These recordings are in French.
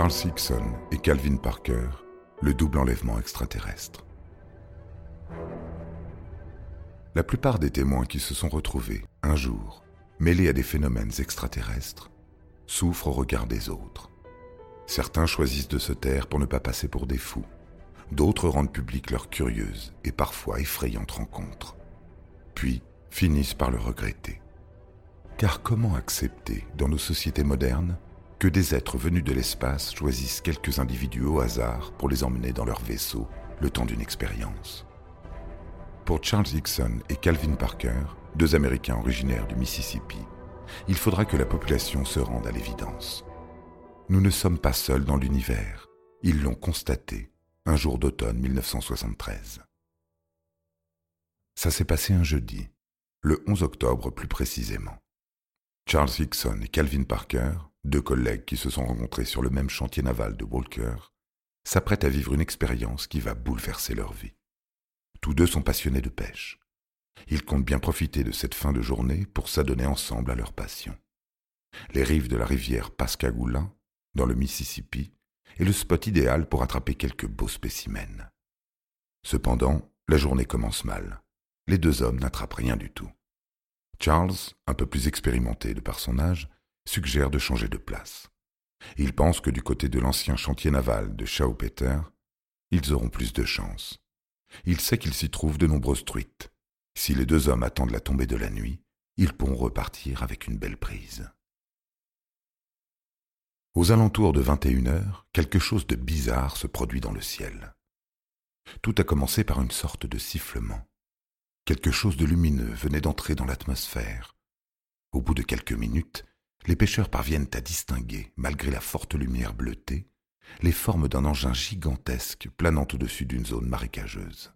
Charles Hickson et Calvin Parker, le double enlèvement extraterrestre. La plupart des témoins qui se sont retrouvés, un jour, mêlés à des phénomènes extraterrestres, souffrent au regard des autres. Certains choisissent de se taire pour ne pas passer pour des fous. D'autres rendent publiques leurs curieuses et parfois effrayantes rencontres. Puis finissent par le regretter. Car comment accepter, dans nos sociétés modernes, que des êtres venus de l'espace choisissent quelques individus au hasard pour les emmener dans leur vaisseau le temps d'une expérience. Pour Charles Hickson et Calvin Parker, deux Américains originaires du Mississippi, il faudra que la population se rende à l'évidence. Nous ne sommes pas seuls dans l'univers, ils l'ont constaté un jour d'automne 1973. Ça s'est passé un jeudi, le 11 octobre plus précisément. Charles Hickson et Calvin Parker deux collègues qui se sont rencontrés sur le même chantier naval de Walker, s'apprêtent à vivre une expérience qui va bouleverser leur vie. Tous deux sont passionnés de pêche. Ils comptent bien profiter de cette fin de journée pour s'adonner ensemble à leur passion. Les rives de la rivière Pascagoula, dans le Mississippi, est le spot idéal pour attraper quelques beaux spécimens. Cependant, la journée commence mal. Les deux hommes n'attrapent rien du tout. Charles, un peu plus expérimenté de par son âge, suggère de changer de place. Il pense que du côté de l'ancien chantier naval de Schaupeter, ils auront plus de chance. Il sait qu'il s'y trouve de nombreuses truites. Si les deux hommes attendent la tombée de la nuit, ils pourront repartir avec une belle prise. Aux alentours de 21 heures, quelque chose de bizarre se produit dans le ciel. Tout a commencé par une sorte de sifflement. Quelque chose de lumineux venait d'entrer dans l'atmosphère. Au bout de quelques minutes, les pêcheurs parviennent à distinguer, malgré la forte lumière bleutée, les formes d'un engin gigantesque planant au-dessus d'une zone marécageuse.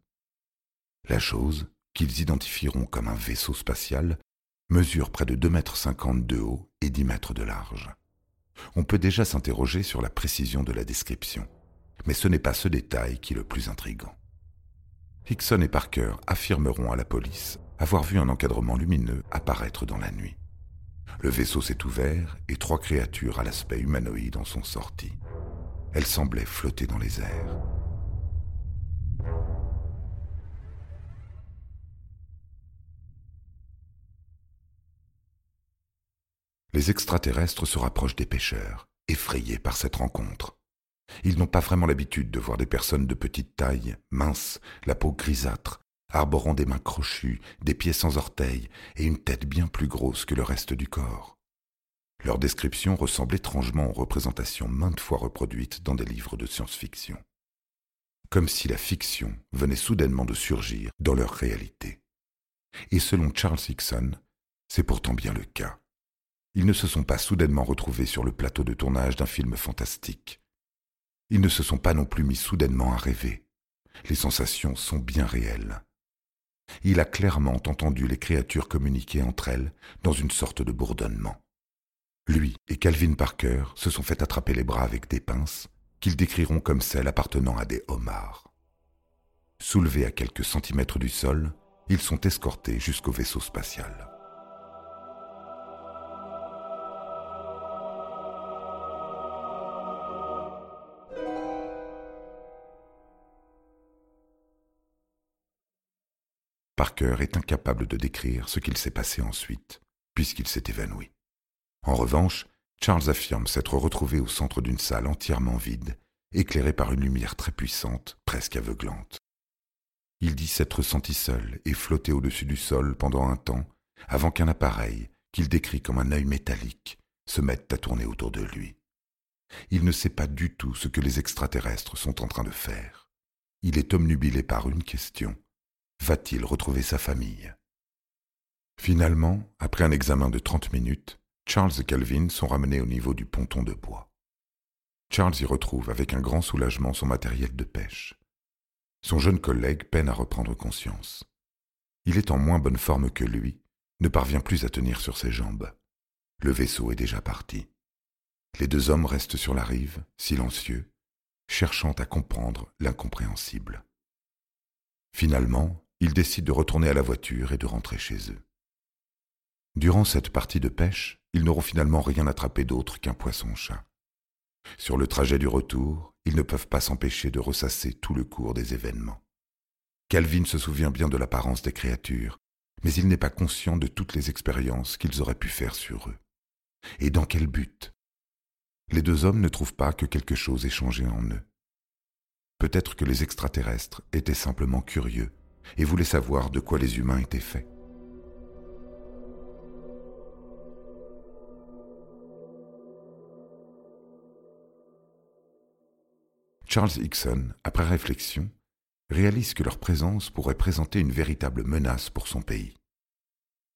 La chose, qu'ils identifieront comme un vaisseau spatial, mesure près de 2,50 mètres de haut et 10 mètres de large. On peut déjà s'interroger sur la précision de la description, mais ce n'est pas ce détail qui est le plus intrigant. Hickson et Parker affirmeront à la police avoir vu un encadrement lumineux apparaître dans la nuit. Le vaisseau s'est ouvert et trois créatures à l'aspect humanoïde en sont sorties. Elles semblaient flotter dans les airs. Les extraterrestres se rapprochent des pêcheurs, effrayés par cette rencontre. Ils n'ont pas vraiment l'habitude de voir des personnes de petite taille, minces, la peau grisâtre, arborant des mains crochues, des pieds sans orteils et une tête bien plus grosse que le reste du corps. Leur description ressemble étrangement aux représentations maintes fois reproduites dans des livres de science-fiction. Comme si la fiction venait soudainement de surgir dans leur réalité. Et selon Charles Hickson, c'est pourtant bien le cas. Ils ne se sont pas soudainement retrouvés sur le plateau de tournage d'un film fantastique. Ils ne se sont pas non plus mis soudainement à rêver. Les sensations sont bien réelles. Il a clairement entendu les créatures communiquer entre elles dans une sorte de bourdonnement. Lui et Calvin Parker se sont fait attraper les bras avec des pinces qu'ils décriront comme celles appartenant à des homards. Soulevés à quelques centimètres du sol, ils sont escortés jusqu'au vaisseau spatial. Parker est incapable de décrire ce qu'il s'est passé ensuite, puisqu'il s'est évanoui. En revanche, Charles affirme s'être retrouvé au centre d'une salle entièrement vide, éclairée par une lumière très puissante, presque aveuglante. Il dit s'être senti seul et flotter au-dessus du sol pendant un temps, avant qu'un appareil, qu'il décrit comme un œil métallique, se mette à tourner autour de lui. Il ne sait pas du tout ce que les extraterrestres sont en train de faire. Il est omnubilé par une question va-t-il retrouver sa famille? Finalement, après un examen de trente minutes, Charles et Calvin sont ramenés au niveau du ponton de bois. Charles y retrouve avec un grand soulagement son matériel de pêche. Son jeune collègue peine à reprendre conscience. Il est en moins bonne forme que lui, ne parvient plus à tenir sur ses jambes. Le vaisseau est déjà parti. Les deux hommes restent sur la rive, silencieux, cherchant à comprendre l'incompréhensible. Finalement, ils décident de retourner à la voiture et de rentrer chez eux. Durant cette partie de pêche, ils n'auront finalement rien attrapé d'autre qu'un poisson-chat. Sur le trajet du retour, ils ne peuvent pas s'empêcher de ressasser tout le cours des événements. Calvin se souvient bien de l'apparence des créatures, mais il n'est pas conscient de toutes les expériences qu'ils auraient pu faire sur eux. Et dans quel but? Les deux hommes ne trouvent pas que quelque chose ait changé en eux. Peut-être que les extraterrestres étaient simplement curieux et voulaient savoir de quoi les humains étaient faits. Charles Hickson, après réflexion, réalise que leur présence pourrait présenter une véritable menace pour son pays.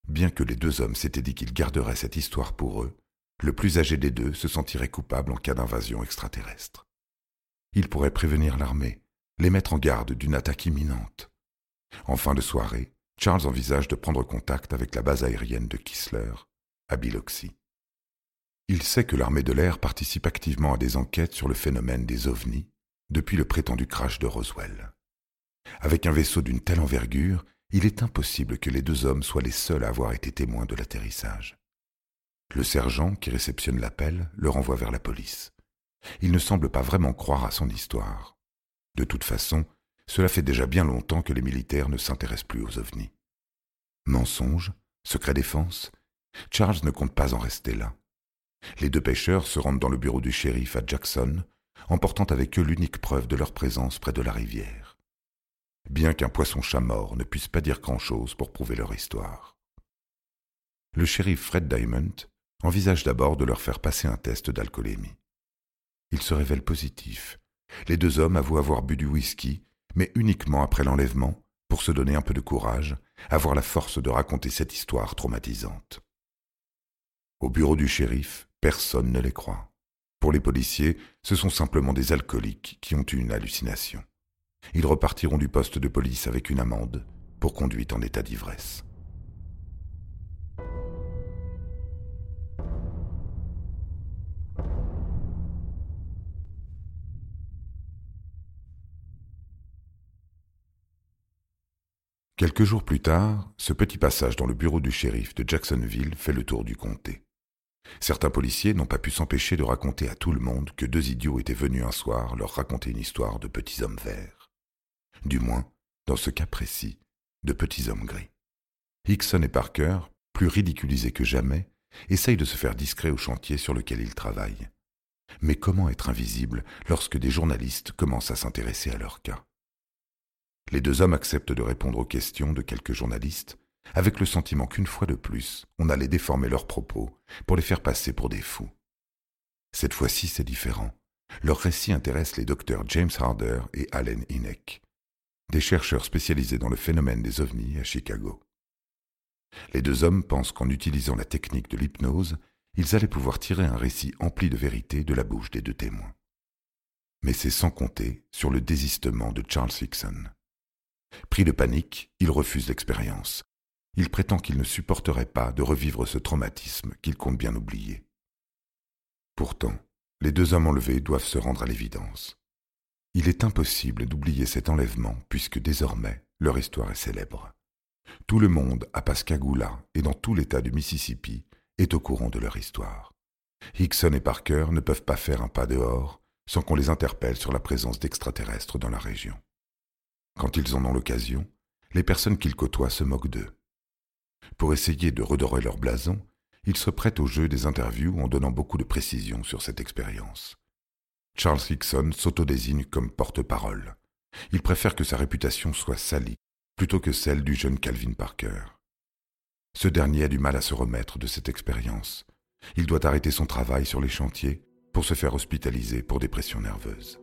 Bien que les deux hommes s'étaient dit qu'ils garderaient cette histoire pour eux, le plus âgé des deux se sentirait coupable en cas d'invasion extraterrestre. Il pourrait prévenir l'armée, les mettre en garde d'une attaque imminente. En fin de soirée, Charles envisage de prendre contact avec la base aérienne de Kissler, à Biloxi. Il sait que l'armée de l'air participe activement à des enquêtes sur le phénomène des ovnis depuis le prétendu crash de Roswell. Avec un vaisseau d'une telle envergure, il est impossible que les deux hommes soient les seuls à avoir été témoins de l'atterrissage. Le sergent, qui réceptionne l'appel, le renvoie vers la police. Il ne semble pas vraiment croire à son histoire. De toute façon, cela fait déjà bien longtemps que les militaires ne s'intéressent plus aux ovnis. Mensonge, secret défense, Charles ne compte pas en rester là. Les deux pêcheurs se rendent dans le bureau du shérif à Jackson, emportant avec eux l'unique preuve de leur présence près de la rivière. Bien qu'un poisson-chat mort ne puisse pas dire grand-chose pour prouver leur histoire. Le shérif Fred Diamond envisage d'abord de leur faire passer un test d'alcoolémie. Il se révèle positif. Les deux hommes avouent avoir bu du whisky, mais uniquement après l'enlèvement, pour se donner un peu de courage, avoir la force de raconter cette histoire traumatisante. Au bureau du shérif, personne ne les croit. Pour les policiers, ce sont simplement des alcooliques qui ont eu une hallucination. Ils repartiront du poste de police avec une amende pour conduite en état d'ivresse. Quelques jours plus tard, ce petit passage dans le bureau du shérif de Jacksonville fait le tour du comté. Certains policiers n'ont pas pu s'empêcher de raconter à tout le monde que deux idiots étaient venus un soir leur raconter une histoire de petits hommes verts. Du moins, dans ce cas précis, de petits hommes gris. Hickson et Parker, plus ridiculisés que jamais, essayent de se faire discrets au chantier sur lequel ils travaillent. Mais comment être invisible lorsque des journalistes commencent à s'intéresser à leur cas? Les deux hommes acceptent de répondre aux questions de quelques journalistes, avec le sentiment qu'une fois de plus, on allait déformer leurs propos pour les faire passer pour des fous. Cette fois-ci, c'est différent. Leur récit intéresse les docteurs James Harder et Allen Hynek, des chercheurs spécialisés dans le phénomène des ovnis à Chicago. Les deux hommes pensent qu'en utilisant la technique de l'hypnose, ils allaient pouvoir tirer un récit empli de vérité de la bouche des deux témoins. Mais c'est sans compter sur le désistement de Charles Hickson. Pris de panique, il refuse l'expérience, il prétend qu'il ne supporterait pas de revivre ce traumatisme qu'il compte bien oublier. Pourtant, les deux hommes enlevés doivent se rendre à l'évidence. Il est impossible d'oublier cet enlèvement puisque désormais leur histoire est célèbre. Tout le monde à Pascagoula et dans tout l'État du Mississippi est au courant de leur histoire. Hickson et Parker ne peuvent pas faire un pas dehors sans qu'on les interpelle sur la présence d'extraterrestres dans la région. Quand ils en ont l'occasion, les personnes qu'ils côtoient se moquent d'eux. Pour essayer de redorer leur blason, ils se prêtent au jeu des interviews en donnant beaucoup de précisions sur cette expérience. Charles Hickson s'autodésigne comme porte-parole. Il préfère que sa réputation soit salie plutôt que celle du jeune Calvin Parker. Ce dernier a du mal à se remettre de cette expérience. Il doit arrêter son travail sur les chantiers pour se faire hospitaliser pour dépression nerveuse.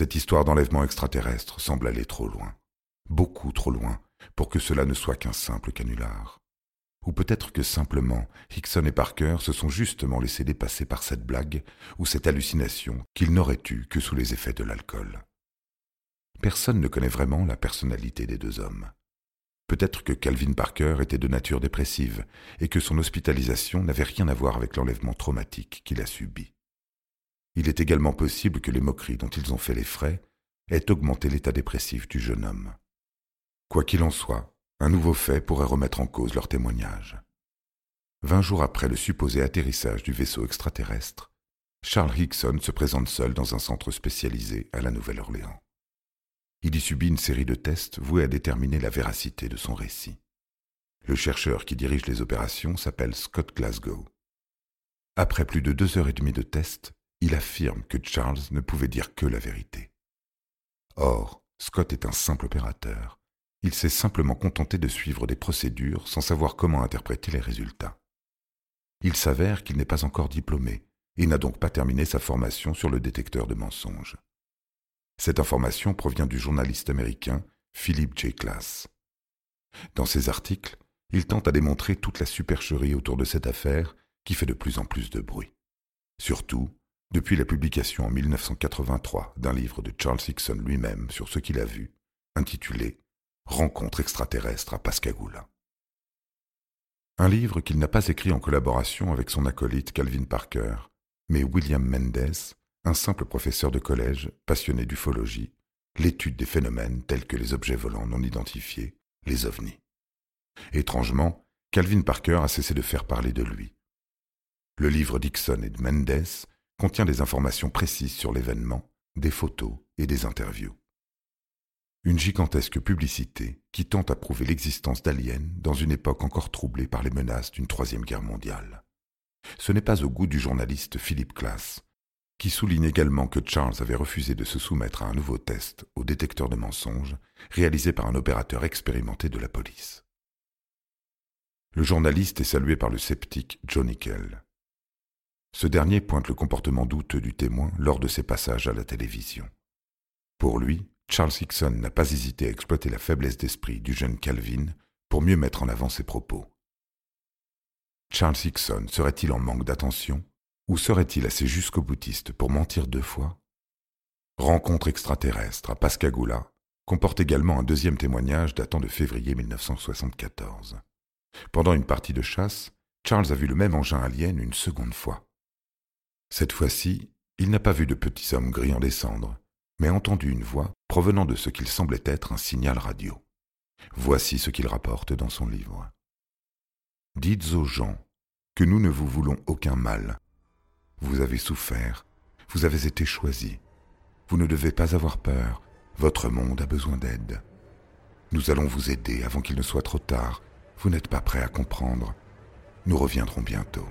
Cette histoire d'enlèvement extraterrestre semble aller trop loin, beaucoup trop loin, pour que cela ne soit qu'un simple canular. Ou peut-être que simplement Hickson et Parker se sont justement laissés dépasser par cette blague ou cette hallucination qu'ils n'auraient eue que sous les effets de l'alcool. Personne ne connaît vraiment la personnalité des deux hommes. Peut-être que Calvin Parker était de nature dépressive et que son hospitalisation n'avait rien à voir avec l'enlèvement traumatique qu'il a subi. Il est également possible que les moqueries dont ils ont fait les frais aient augmenté l'état dépressif du jeune homme. Quoi qu'il en soit, un nouveau fait pourrait remettre en cause leur témoignage. Vingt jours après le supposé atterrissage du vaisseau extraterrestre, Charles Hickson se présente seul dans un centre spécialisé à la Nouvelle-Orléans. Il y subit une série de tests voués à déterminer la véracité de son récit. Le chercheur qui dirige les opérations s'appelle Scott Glasgow. Après plus de deux heures et demie de tests, il affirme que Charles ne pouvait dire que la vérité. Or, Scott est un simple opérateur. Il s'est simplement contenté de suivre des procédures sans savoir comment interpréter les résultats. Il s'avère qu'il n'est pas encore diplômé et n'a donc pas terminé sa formation sur le détecteur de mensonges. Cette information provient du journaliste américain Philip J. Class. Dans ses articles, il tente à démontrer toute la supercherie autour de cette affaire qui fait de plus en plus de bruit. Surtout, depuis la publication en 1983 d'un livre de Charles Hickson lui-même sur ce qu'il a vu, intitulé Rencontre extraterrestre à Pascagoula. Un livre qu'il n'a pas écrit en collaboration avec son acolyte Calvin Parker, mais William Mendes, un simple professeur de collège, passionné d'ufologie, l'étude des phénomènes tels que les objets volants non identifiés, les ovnis. Étrangement, Calvin Parker a cessé de faire parler de lui. Le livre Dixon et de Mendes contient des informations précises sur l'événement, des photos et des interviews. Une gigantesque publicité qui tente à prouver l'existence d'aliens dans une époque encore troublée par les menaces d'une troisième guerre mondiale. Ce n'est pas au goût du journaliste Philippe Class, qui souligne également que Charles avait refusé de se soumettre à un nouveau test au détecteur de mensonges réalisé par un opérateur expérimenté de la police. Le journaliste est salué par le sceptique Johnny Kell. Ce dernier pointe le comportement douteux du témoin lors de ses passages à la télévision. Pour lui, Charles Hickson n'a pas hésité à exploiter la faiblesse d'esprit du jeune Calvin pour mieux mettre en avant ses propos. Charles Hickson serait-il en manque d'attention ou serait-il assez jusqu'au boutiste pour mentir deux fois? Rencontre extraterrestre à Pascagoula comporte également un deuxième témoignage datant de février 1974. Pendant une partie de chasse, Charles a vu le même engin alien une seconde fois. Cette fois-ci, il n'a pas vu de petits hommes gris en descendre, mais entendu une voix provenant de ce qu'il semblait être un signal radio. Voici ce qu'il rapporte dans son livre. Dites aux gens que nous ne vous voulons aucun mal, vous avez souffert, vous avez été choisi. Vous ne devez pas avoir peur, votre monde a besoin d'aide. Nous allons vous aider avant qu'il ne soit trop tard. Vous n'êtes pas prêt à comprendre. Nous reviendrons bientôt.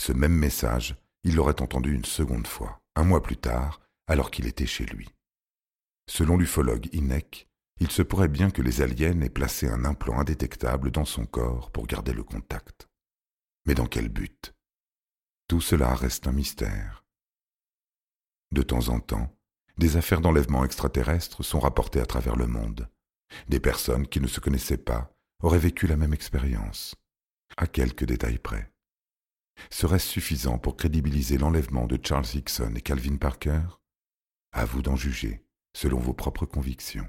Ce même message, il l'aurait entendu une seconde fois, un mois plus tard, alors qu'il était chez lui. Selon l'ufologue Inek, il se pourrait bien que les aliens aient placé un implant indétectable dans son corps pour garder le contact. Mais dans quel but? Tout cela reste un mystère. De temps en temps, des affaires d'enlèvement extraterrestre sont rapportées à travers le monde. Des personnes qui ne se connaissaient pas auraient vécu la même expérience, à quelques détails près. Serait-ce suffisant pour crédibiliser l'enlèvement de Charles Hickson et Calvin Parker? À vous d'en juger selon vos propres convictions.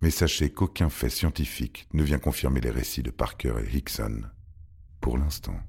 Mais sachez qu'aucun fait scientifique ne vient confirmer les récits de Parker et Hickson, pour l'instant.